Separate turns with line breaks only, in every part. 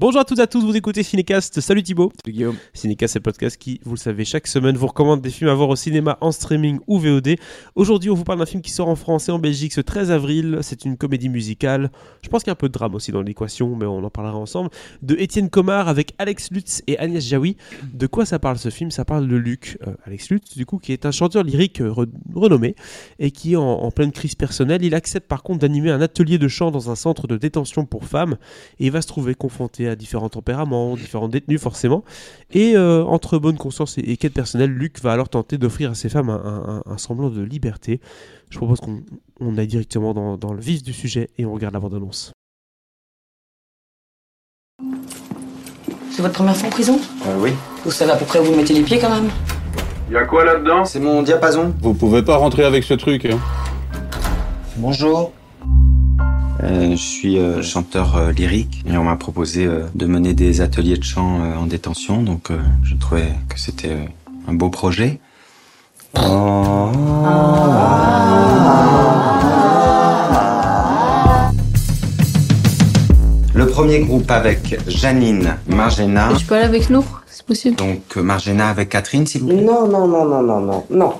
Bonjour à toutes et à tous, vous écoutez Cinécast. Salut Thibaut.
Salut Guillaume.
Cinécast, c'est le podcast qui, vous le savez, chaque semaine vous recommande des films à voir au cinéma, en streaming ou VOD. Aujourd'hui, on vous parle d'un film qui sort en France et en Belgique ce 13 avril. C'est une comédie musicale. Je pense qu'il y a un peu de drame aussi dans l'équation, mais on en parlera ensemble. De Étienne Comard avec Alex Lutz et Agnès Jaoui. De quoi ça parle ce film? Ça parle de Luc, euh, Alex Lutz, du coup, qui est un chanteur lyrique euh, re- renommé et qui est en, en pleine crise personnelle. Il accepte par contre d'animer un atelier de chant dans un centre de détention pour femmes et il va se trouver confronté à différents tempéraments, différents détenus forcément. Et euh, entre bonne conscience et, et quête personnelle, Luc va alors tenter d'offrir à ces femmes un, un- un semblant de liberté. Je propose qu'on on aille directement dans, dans le vif du sujet et on regarde la bande-annonce.
C'est votre première fois en prison?
Euh, oui.
Vous savez à peu près où vous mettez les pieds quand même?
Y a quoi là-dedans?
C'est mon diapason.
Vous pouvez pas rentrer avec ce truc. Hein.
Bonjour. Euh, je suis euh, chanteur euh, lyrique et on m'a proposé euh, de mener des ateliers de chant euh, en détention, donc euh, je trouvais que c'était euh, un beau projet. Le premier groupe avec Janine Margena,
Tu peux aller avec nous C'est possible
donc Margena avec Catherine, s'il vous plaît.
Non, non, non, non, non, non, non.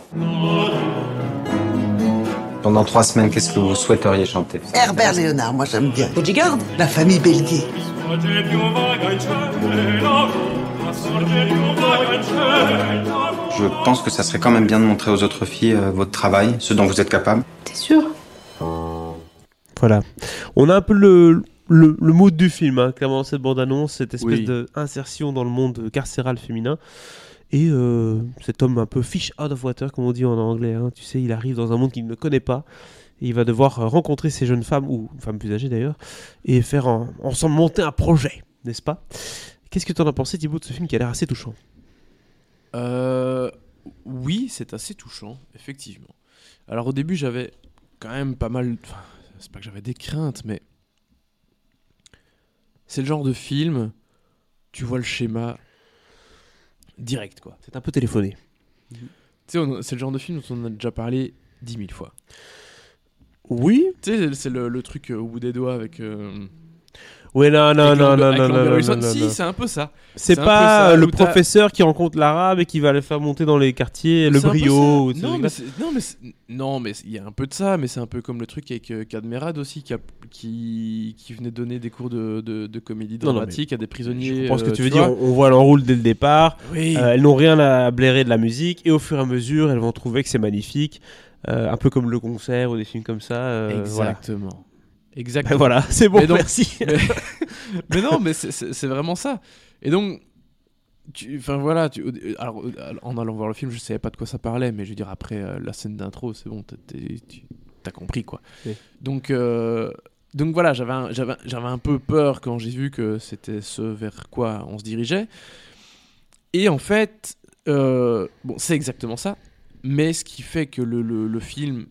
Pendant trois semaines, qu'est-ce que vous souhaiteriez chanter
Herbert Léonard, moi j'aime bien.
Bodyguard
La famille Bellier.
Je pense que ça serait quand même bien de montrer aux autres filles euh, votre travail, ce dont vous êtes capable.
T'es sûr?
Voilà. On a un peu le, le, le mood du film, hein, clairement, cette bande-annonce, cette espèce
Oui.
d'insertion dans le monde carcéral féminin. Et euh, cet homme un peu fish out of water, comme on dit en anglais. hein. Tu sais, il arrive dans un monde qu'il ne connaît pas. Et il va devoir euh, rencontrer ces jeunes femmes, ou femmes plus âgées d'ailleurs, et faire en- ensemble monter un projet, n'est-ce pas? Qu'est-ce que tu en as pensé, Thibaut, de ce film qui a l'air assez touchant?
Euh, oui, c'est assez touchant, effectivement. Alors au début, j'avais quand même pas mal. Enfin, c'est pas que j'avais des craintes, mais c'est le genre de film. Tu vois le schéma direct, quoi.
C'est un peu téléphoné.
Tu sais, c'est le genre de film dont on a déjà parlé dix mille fois.
Oui
Tu sais, c'est le, le truc euh, au bout des doigts avec. euh,
Ouais, non, non, non, non, non, non, non,
Si, c'est un peu ça.
C'est pas
ça,
le professeur qui rencontre l'arabe et qui va le faire monter dans les quartiers, le brio. ou
Non, mais non, mais c'est- non, mais il y a un peu de ça, mais c'est un peu comme le truc avec euh, aussi, qui, a- qui, qui venait donner des cours de, de, de comédie
Non, non,
dramatique à des prisonniers.
Je pense que
euh,
tu veux dire, on voit l'enroule dès le départ.
Oui.
Euh, elles n'ont rien à blairer de la musique et au fur et à mesure, elles vont trouver que c'est magnifique. Euh, un peu comme le concert ou des films comme ça. voilà.
Exactement.
Ben voilà, c'est bon,
donc-
merci.
mais, mais non, mais c'est- vraiment ça. Et donc, tu- enfin voilà, tu- au- alors, en allant voir le film, je savais pas de quoi ça parlait, mais je veux dire, après euh, la scène d'intro, c'est bon, t'as- t'es- tu as compris quoi.
Oui.
Donc, euh, donc voilà, j'avais un, un peu peur quand j'ai vu que c'était ce vers quoi on se dirigeait. Et en fait, euh, bon, c'est exactement ça. Mais ce qui fait que le, le- le film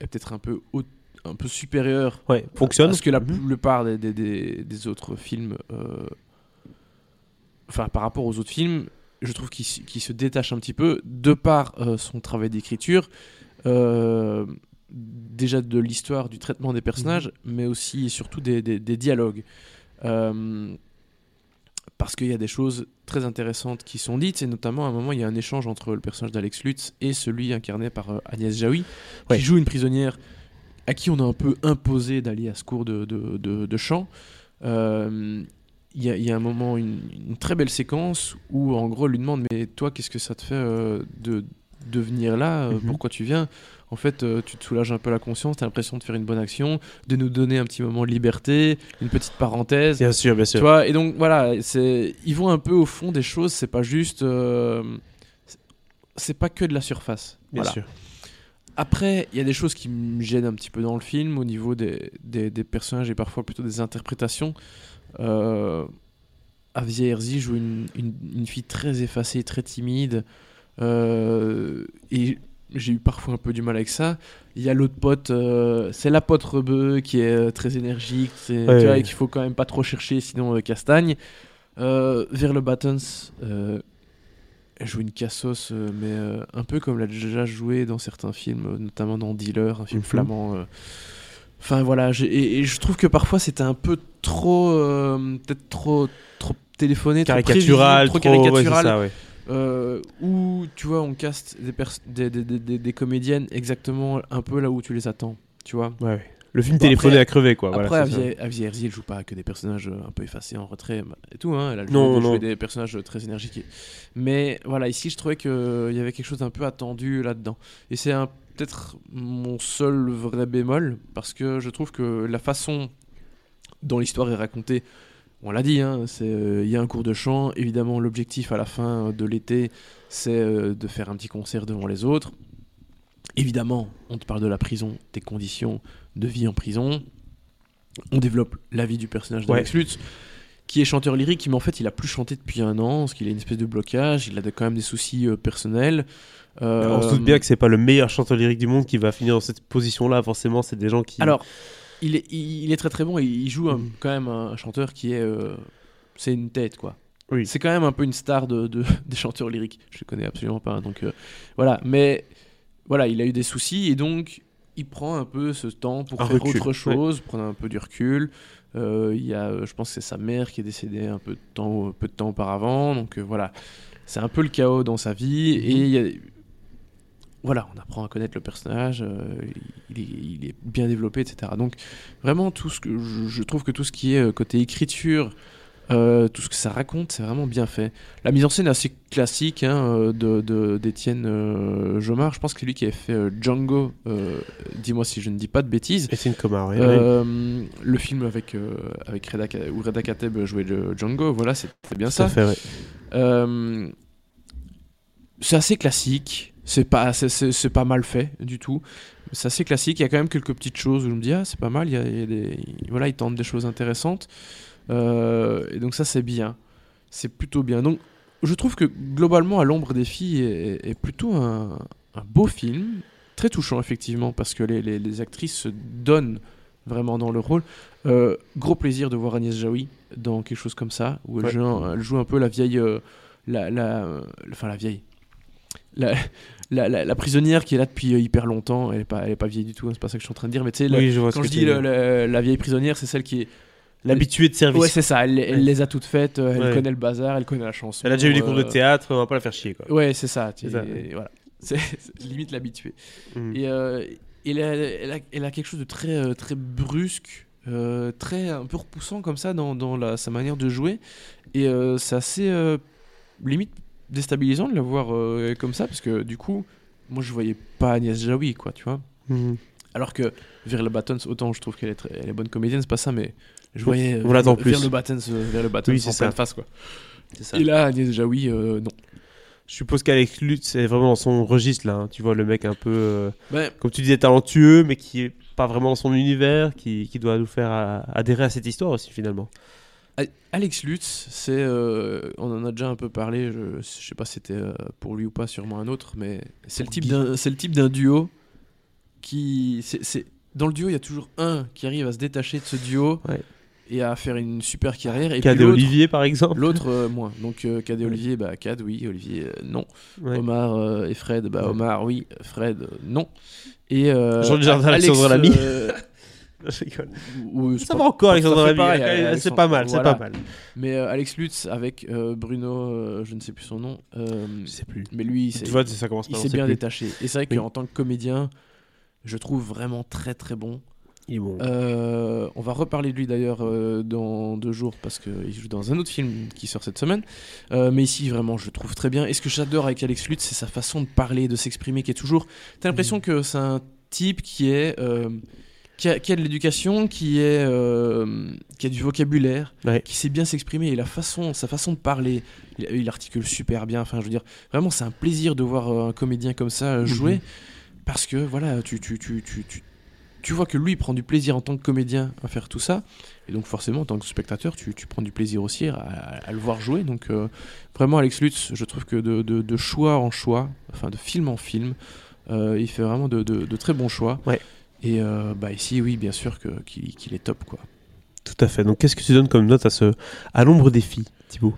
est peut-être un peu haut- un peu supérieur
Ouais, fonctionne.
parce que la
Mhm.
plupart des, des- des- des autres films, euh, enfin par rapport aux autres films, je trouve qu'il se détache un petit peu de par euh, son travail d'écriture, euh, déjà de l'histoire, du traitement des personnages, mais aussi et surtout des, dialogues. Parce qu'il y a des choses très intéressantes qui sont dites, et notamment à un moment, il y a un échange entre le personnage d'Alex Lutz et celui incarné par Agnès Jaoui,
Ouais.
qui joue une prisonnière à qui on a un peu imposé d'aller à ce cours de, de, de- de chant. Euh, Il y, a, il y a un moment, une, une très belle séquence où en gros, elle lui demande Mais toi, qu'est-ce que ça te fait euh, de, de venir là Euh,
Mhm.
Pourquoi tu viens? En fait, euh, tu te soulages un peu la conscience, tu as l'impression de faire une bonne action, de nous donner un petit moment de liberté, une petite parenthèse.
Bien sûr, bien
Tu
sûr.
vois, et donc voilà, ils vont un peu au fond des choses, c'est pas juste. c'est- c'est pas que de la surface.
Bien
Voilà.
sûr.
Après, il y a des choses qui me gênent un petit peu dans le film au niveau des, des, des personnages et parfois plutôt des interprétations. Euh, Avia Herzi joue une, une, une fille très effacée, très timide. euh, et j'ai eu parfois un peu du mal avec ça. Il y a l'autre pote, euh, c'est la pote rebeu qui est euh, très énergique, c'est-
Ouais,
tu vois, et qu'il faut quand même pas trop chercher, sinon euh, castagne. Vers le Buttons, euh, elle joue une cassos, euh, mais euh, un peu comme elle a déjà joué dans certains films, euh, notamment dans Dealer, un film
Mhm.
flamand. Enfin voilà, et, et je trouve que parfois c'était un peu trop, peut-être trop, trop téléphoné, trop
Caricatural,
prévisible, trop,
trop, ouais,
caricatural.
ça, ouais.
euh, où tu vois, on caste des, pers- des, des, des- des- des comédiennes exactement un peu là où tu les attends, tu vois.
Ouais, ouais. Le film
Bon,
à crever, quoi.
Après,
voilà.
Avier Avier Herzi, elle joue pas que des personnages euh, un peu effacés en retrait et tout. Hein. Elle a joué,
Non,
elle joué
non.
des personnages euh, très énergiques. Mais voilà, ici, je trouvais qu'il y avait quelque chose d'un peu attendu là-dedans. Et c'est un- peut-être mon seul vrai bémol, parce que je trouve que la façon dont l'histoire est racontée, on l'a dit, hein, c'est euh, il y a un cours de chant. Évidemment, l'objectif à la fin de l'été, c'est euh, de faire un petit concert devant les autres. Évidemment, on te parle de la prison, des conditions de vie en prison. On développe la vie du personnage d'Alex Lutz, qui est chanteur lyrique, mais en fait, il a plus chanté depuis un an, parce qu'il a une espèce de blocage, il a quand même des soucis euh, personnels. Euh,
On se doute bien que c'est pas le meilleur chanteur lyrique du monde qui va finir dans cette position-là. Forcément, c'est des gens qui.
Alors, il est, il il est très très bon et il joue quand même un chanteur qui est. euh, c'est une tête, quoi.
Oui.
C'est quand même un peu une star de, de- des chanteurs lyriques. Je le connais absolument pas. Donc euh, voilà. Mais voilà, il a eu des soucis et donc il prend un peu ce temps pour
Un
faire
recul,
autre chose, prendre un peu du recul. Euh, il y a, je pense que c'est sa mère qui est décédée un peu de temps, peu de temps auparavant. Donc euh, voilà, c'est un peu le chaos dans sa vie et il y a- voilà, on apprend à connaître le personnage, euh, il, est, il est bien développé, etc. Donc vraiment tout ce que je, je trouve que tout ce qui est côté écriture, euh, tout ce que ça raconte, c'est vraiment bien fait. La mise en scène est assez classique hein, euh, de de- d'Étienne euh, Jomard. Je pense que c'est lui qui avait fait euh, Django. Dis-moi si je ne dis pas de bêtises.
Une Comar.
Euh, le film avec avec Reda où Reda Kateb jouait le Django, voilà, c'était bien ça. c'est assez classique. C'est pas, c'est pas mal fait du tout. C'est assez classique. Il y a quand même quelques petites choses où je me dis ah c'est pas mal. Il y a, il y a des, voilà, ils tentent des choses intéressantes. Euh, et donc ça c'est bien. C'est plutôt bien. Donc je trouve que globalement à l'ombre des filles est, est plutôt un, un beau film, très touchant effectivement parce que les, les- les actrices se donnent vraiment dans le rôle. Euh, gros plaisir de voir Agnès Jaoui dans quelque chose comme ça où elle,
Ouais.
joue, elle joue un peu la vieille, euh, la, la, euh, enfin la vieille, la, la, la- la prisonnière qui est là depuis euh, hyper longtemps. Elle est pas, elle est pas vieille du tout. hein, c'est pas ça que je suis en train de dire. Mais tu sais,
Oui,
quand je dis la vieille prisonnière, c'est celle qui est
L'habitué de service.
Ouais, c'est ça. Elle, elle
Ouais.
les a toutes faites. euh, Elle
Ouais.
connaît le bazar, elle connaît la chanson.
Elle a déjà eu des cours de
euh,
théâtre, on va pas la faire chier, quoi.
Ouais, c'est ça. tu-
C'est ça.
et voilà. C'est limite l'habitué.
Mm.
Et, euh, et elle, a, elle a- elle a quelque chose de très, euh, très brusque, euh, très un peu repoussant comme ça dans, dans la, sa manière de jouer. Et euh, c'est assez euh, limite déstabilisant de la voir euh, comme ça parce que du coup, moi je voyais pas Agnès Jaoui, quoi, tu vois.
Mhm.
Alors que vers le Buttons, autant je trouve qu'elle est, très- elle est bonne comédienne, c'est pas ça, mais je voyais euh, vers,
plus.
vers le Buttons, euh, vers le Buttons
Oui,
en
c'est
pleine face, quoi.
C'est ça.
Et là, Agnès Jaoui, euh, non.
Je suppose qu'Alex Lutz, c'est vraiment dans son registre, là. hein. Tu vois, le mec un peu, euh,
Ben,
comme tu disais, talentueux, mais qui est pas vraiment dans son univers, qui, qui doit nous faire euh, adhérer à cette histoire aussi, finalement.
Alex Lutz, c'est, euh, on en a déjà un peu parlé. Je, je sais pas si c'était euh, pour lui ou pas, sûrement un autre, mais c'est le
Pour
type
Guy.
d'un, c'est le type d'un duo qui, c'est, dans le duo, il y a toujours un qui arrive à se détacher de ce duo
Ouais.
et à faire une super carrière. Et
Cad et Olivier, par exemple.
l'autre euh, moins. Donc euh, Cad et Olivier, bah Cad, oui, Olivier, euh, non.
Ouais.
Omar euh, et Fred, bah
Ouais.
Omar, oui, Fred, euh, non. Et
Jean Dujardin,
Alex,
Alexandre Lamy.
ou- c'est
Ça
pas-
va encore, Alexandre Lamy. C'est pas mal, c'est pas mal.
Mais Alex Lutz avec Bruno, je ne sais plus son nom.
Je sais plus.
mais lui, il s'est
Tu vois, ça commence
il s'est bien
plus.
détaché. Et c'est vrai
Oui.
qu'en tant que comédien, je trouve vraiment très très bon.
Il est bon.
Euh, on va reparler de lui d'ailleurs euh, dans deux jours parce qu'il joue dans un autre film qui sort cette semaine. Euh, mais ici, vraiment, je le trouve très bien. Et ce que j'adore avec Alex Lutz, c'est sa façon de parler, de s'exprimer, qui est toujours. T'as l'impression
Mm.
que c'est un type qui est. qui a, qui a de l'éducation, qui, est, euh, qui a du vocabulaire,
Ouais.
qui sait bien s'exprimer. Et la façon, sa façon de parler, il, il articule super bien. Enfin, je veux dire, vraiment, c'est un plaisir de voir un comédien comme ça euh, jouer. Parce que, voilà, tu, tu, tu, tu, tu, tu vois que lui il prend du plaisir en tant que comédien à faire tout ça. Et donc, forcément, en tant que spectateur, tu, tu prends du plaisir aussi à, à- à le voir jouer. Donc, euh, vraiment, Alex Lutz, je trouve que de, de, de choix en choix, enfin de film en film, euh, il fait vraiment de, de, de très bons choix.
Ouais.
Et euh, bah, ici, oui, bien sûr que- qu'il qu'il est top. quoi.
Tout à fait. Donc, qu'est-ce que tu donnes comme note à ce à l'ombre des filles, Thibaut?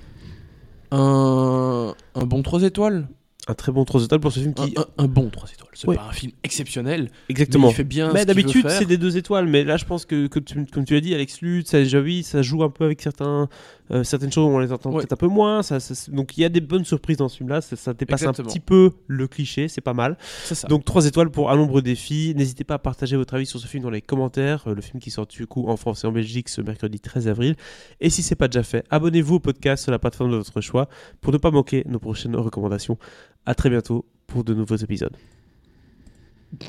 Un, un bon 3 étoiles?
Un très bon 3 étoiles pour ce film qui.
Un, un- un bon 3 étoiles. C'est
Ouais.
pas un film exceptionnel.
Exactement.
Mais il fait bien.
Mais d'habitude, c'est des deux étoiles. Mais là, je pense que, que tu- comme tu l'as dit, Alex Lutz, Javi, ça joue un peu avec certains, euh, certaines choses, on les entend
Ouais.
peut-être un peu moins. Ça, ça- donc, il y a des bonnes surprises dans ce film-là. Ça, ça dépasse
Exactement.
un petit peu le cliché, c'est pas mal.
Ça.
Donc, 3 étoiles pour un nombre de défis. N'hésitez pas à partager votre avis sur ce film dans les commentaires. Euh, le film qui sort du coup en France et en Belgique ce mercredi 13 avril. Et si c'est pas déjà fait, abonnez-vous au podcast sur la plateforme de votre choix pour ne pas manquer nos prochaines recommandations. À très bientôt pour de nouveaux épisodes.